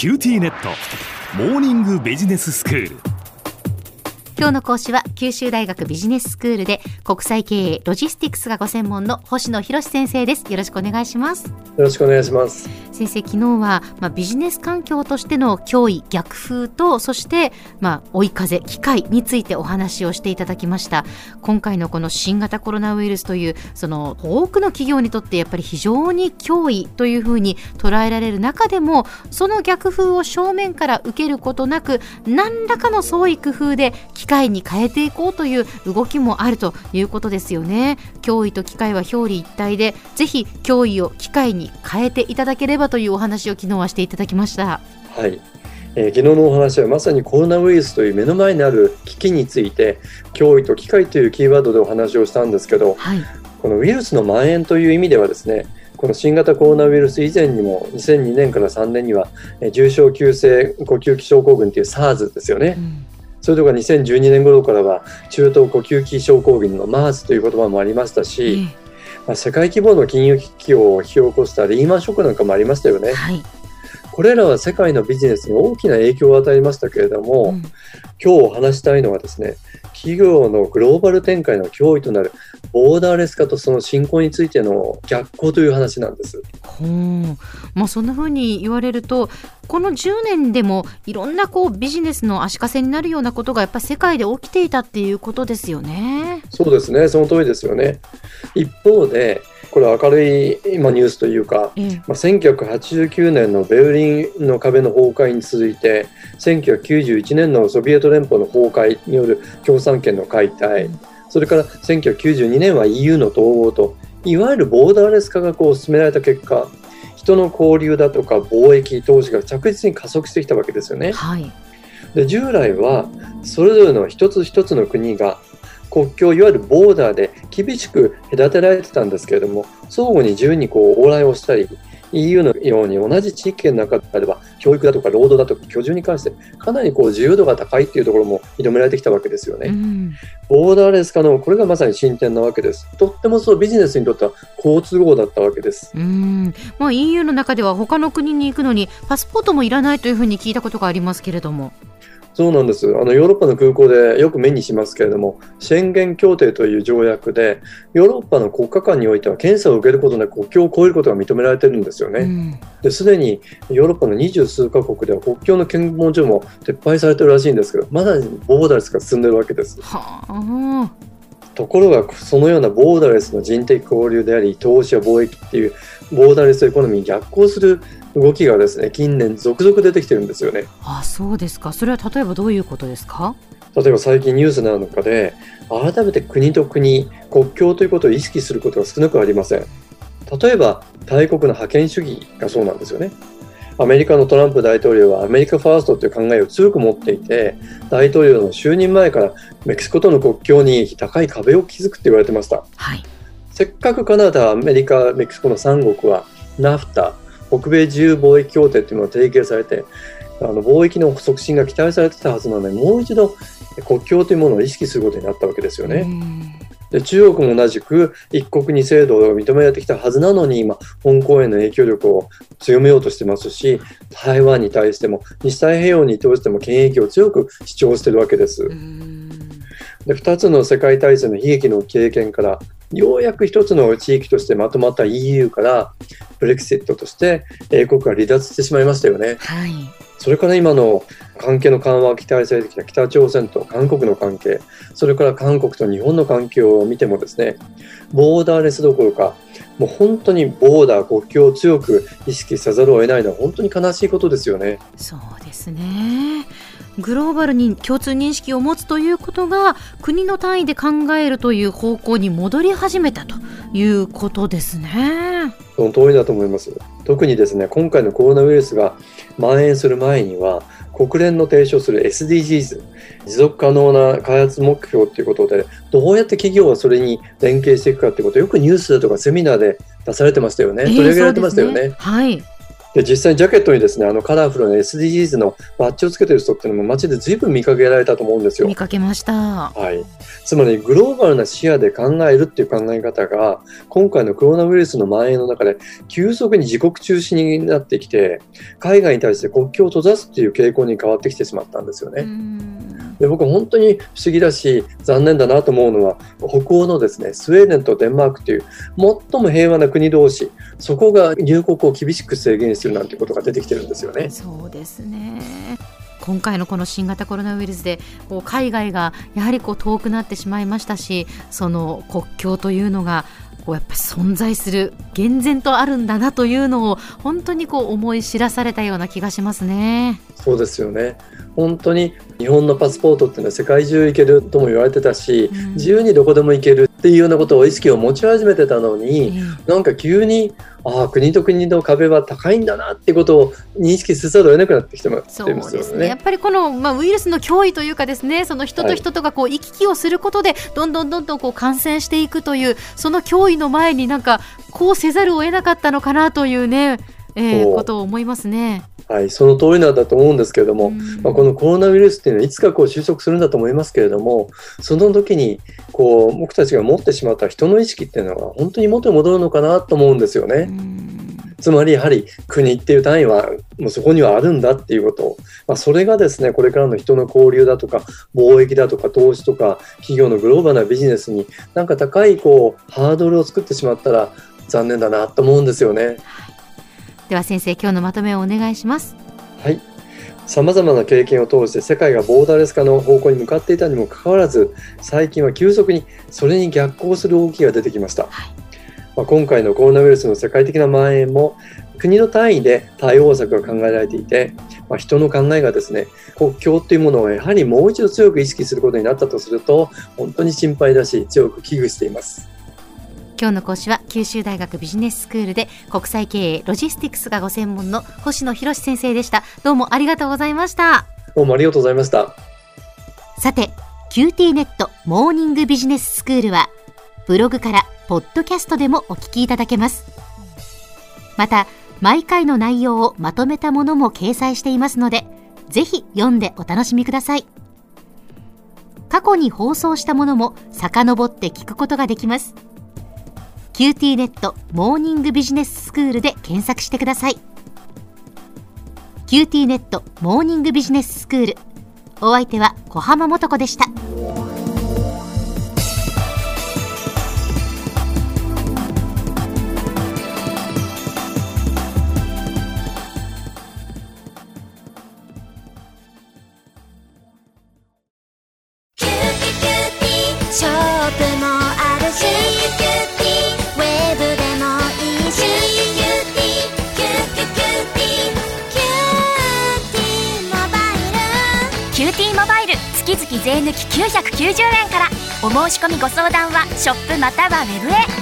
QTnet。モーニングビジネススクール。今日の講師は九州大学ビジネススクールで国際経営ロジスティクスがご専門の星野博先生です。よろしくお願いします。よろしくお願いします。先生昨日は、まあ、ビジネス環境としての脅威逆風とそして、まあ、追い風機会についてお話をしていただきました。今回のこの新型コロナウイルスというその多くの企業にとってやっぱり非常に脅威というふうに捉えられる中でもその逆風を正面から受けることなく何らかの創意工夫で機械に変えていこうという動きもあるということですよね。脅威と機械は表裏一体でぜひ脅威を機械に変えていただければというお話を昨日はしていただきました。はい。えー、昨日のお話はまさにコロナウイルスという目の前にある危機について脅威と機械というキーワードでお話をしたんですけど、はい、このウイルスの蔓延という意味ではですねこの新型コロナウイルス以前にも2002年から3年には重症急性呼吸器症候群という SARS ですよね、うんそれとか2012年頃からは中東呼吸器症候群の MERS という言葉もありましたし、まあ、世界規模の金融危機を引き起こしたリーマンショックなんかもありましたよね。はいこれらは世界のビジネスに大きな影響を与えましたけれども、うん、今日お話したいのはですね企業のグローバル展開の脅威となるボーダーレス化とその進行についての逆行という話なんです。うんまあ、そんなふうに言われるとこの10年でもいろんなこうビジネスの足かせになるようなことがやっぱり世界で起きていたっていうことですよね。そうですねその通りですよね。一方でこれ明るい今ニュースというか、まあ、1989年のベルリンの壁の崩壊に続いて1991年のソビエト連邦の崩壊による共産権の解体、それから1992年は EU の統合といわゆるボーダーレス化がこう進められた結果人の交流だとか貿易投資が着実に加速してきたわけですよね。はい、で従来はそれぞれの一つ一つの国が国境いわゆるボーダーで厳しく隔てられてたんですけれども相互に自由にこう往来をしたり EU のように同じ地域の中であれば教育だとか労働だとか居住に関してかなりこう自由度が高いっていうところも認められてきたわけですよね。うん、ボーダーレス化のこれがまさに進展なわけです。とってもそうビジネスにとっては好都合だったわけです。うんまあ、EU の中では他の国に行くのにパスポートもいらないというふうに聞いたことがありますけれども。そうなんです。あのヨーロッパの空港でよく目にしますけれども、宣言協定という条約で、ヨーロッパの国家間においては検査を受けることなく国境を越えることが認められてるんですよね。ですでにヨーロッパの二十数カ国では国境の検問所も撤廃されてるらしいんですけど、まだボーダレスが進んでるわけです。はあところがそのようなボーダレスの人的交流であり投資や貿易っていうボーダレスエコノミーに逆行する動きがですね近年続々出てきてるんですよね。あそうですかそれは例えばどういうことですか？例えば最近ニュースなんかで改めて国と国国境ということを意識することが少なくありません。例えば大国の覇権主義がそうなんですよね。アメリカのトランプ大統領はアメリカファーストという考えを強く持っていて大統領の就任前からメキシコとの国境に高い壁を築くって言われてました、はい、せっかくカナダアメリカメキシコの3国はナフタ北米自由貿易協定というのが提携されてあの貿易の促進が期待されてたはずなのでもう一度国境というものを意識することになったわけですよね。で中国も同じく一国二制度を認められてきたはずなのに今香港への影響力を強めようとしてますし台湾に対しても西太平洋に通しても権益を強く主張しているわけです。で2つの世界大戦の悲劇の経験からようやく一つの地域としてまとまった EU からブレクシットとして英国が離脱してしまいましたよね。はい、それから今の関係の緩和が期待されてきた北朝鮮と韓国の関係、それから韓国と日本の関係を見てもですね、ボーダーレスどころか、もう本当にボーダー、国境を強く意識せざるを得ないのは本当に悲しいことですよね。そうですね。グローバルに共通認識を持つということが国の単位で考えるという方向に戻り始めたということですね。その通りだと思います。特にですね、今回のコロナウイルスが蔓延する前には、国連の提唱する SDGs、持続可能な開発目標ということで、どうやって企業はそれに連携していくかということをよくニュースだとかセミナーで出されてましたよね。取り上げられてましたよね。ねはい。で実際にジャケットにですねあのカラフルな SDGs のバッジをつけてる人っていうのも街で随分見かけられたと思うんですよ。見かけました。はい、つまりグローバルな視野で考えるっていう考え方が今回のコロナウイルスの蔓延の中で急速に自国中心になってきて海外に対して国境を閉ざすっていう傾向に変わってきてしまったんですよね。で僕本当に不思議だし残念だなと思うのは北欧のですねスウェーデンとデンマークという最も平和な国同士そこが入国を厳しく制限するなんてことが出てきてるんですよね。そうですね今回のこの新型コロナウイルスでこう海外がやはりこう遠くなってしまいましたしその国境というのがこうやっぱり存在する厳然とあるんだなというのを本当にこう思い知らされたような気がしますね。そうですよね本当に日本のパスポートっていうのは世界中行けるとも言われてたし、うん、自由にどこでも行けるっていうようなことを意識を持ち始めてたのに、うん、なんか急にああ国と国の壁は高いんだなってことを認識せざるを得なくなってきてますよね。そうですね。やっぱりこの、まあ、ウイルスの脅威というかですねその人と人とがこう行き来をすることで、どんどんどんどんこう感染していくというその脅威の前になんかこうせざるを得なかったのかなというね、えー、ことを思いますね。はい、その通りなんだと思うんですけれども、うん、まあ、このコロナウイルスっていうのはいつかこう収束するんだと思いますけれども、その時にこう僕たちが持ってしまった人の意識っていうのは本当に元に戻るのかなと思うんですよね。うんつまりやはり国っていう単位はもうそこにはあるんだっていうこと、まあ、それがですねこれからの人の交流だとか貿易だとか投資とか企業のグローバルなビジネスになんか高いこうハードルを作ってしまったら残念だなと思うんですよね。では先生今日のまとめをお願いします。はい。さまざまな経験を通して世界がボーダーレス化の方向に向かっていたにもかかわらず最近は急速にそれに逆行する動きが出てきました、はい、まあ、今回のコロナウイルスの世界的な蔓延も国の単位で対応策が考えられていて、まあ、人の考えがですね国境というものをやはりもう一度強く意識することになったとすると本当に心配だし強く危惧しています。今日の講師は九州大学ビジネススクールで国際経営ロジスティクスがご専門の星野博先生でした。どうもありがとうございました。どうもありがとうございました。さて QT ネットモーニングビジネススクールはブログからポッドキャストでもお聞きいただけます。また毎回の内容をまとめたものも掲載していますのでぜひ読んでお楽しみください。過去に放送したものも遡って聞くことができます QT ネットモーニングビジネススクールで検索してください QT ネットモーニングビジネススクールお相手は小浜もとこでした。税抜き990円から。お申し込みご相談はショップまたはウェブへ。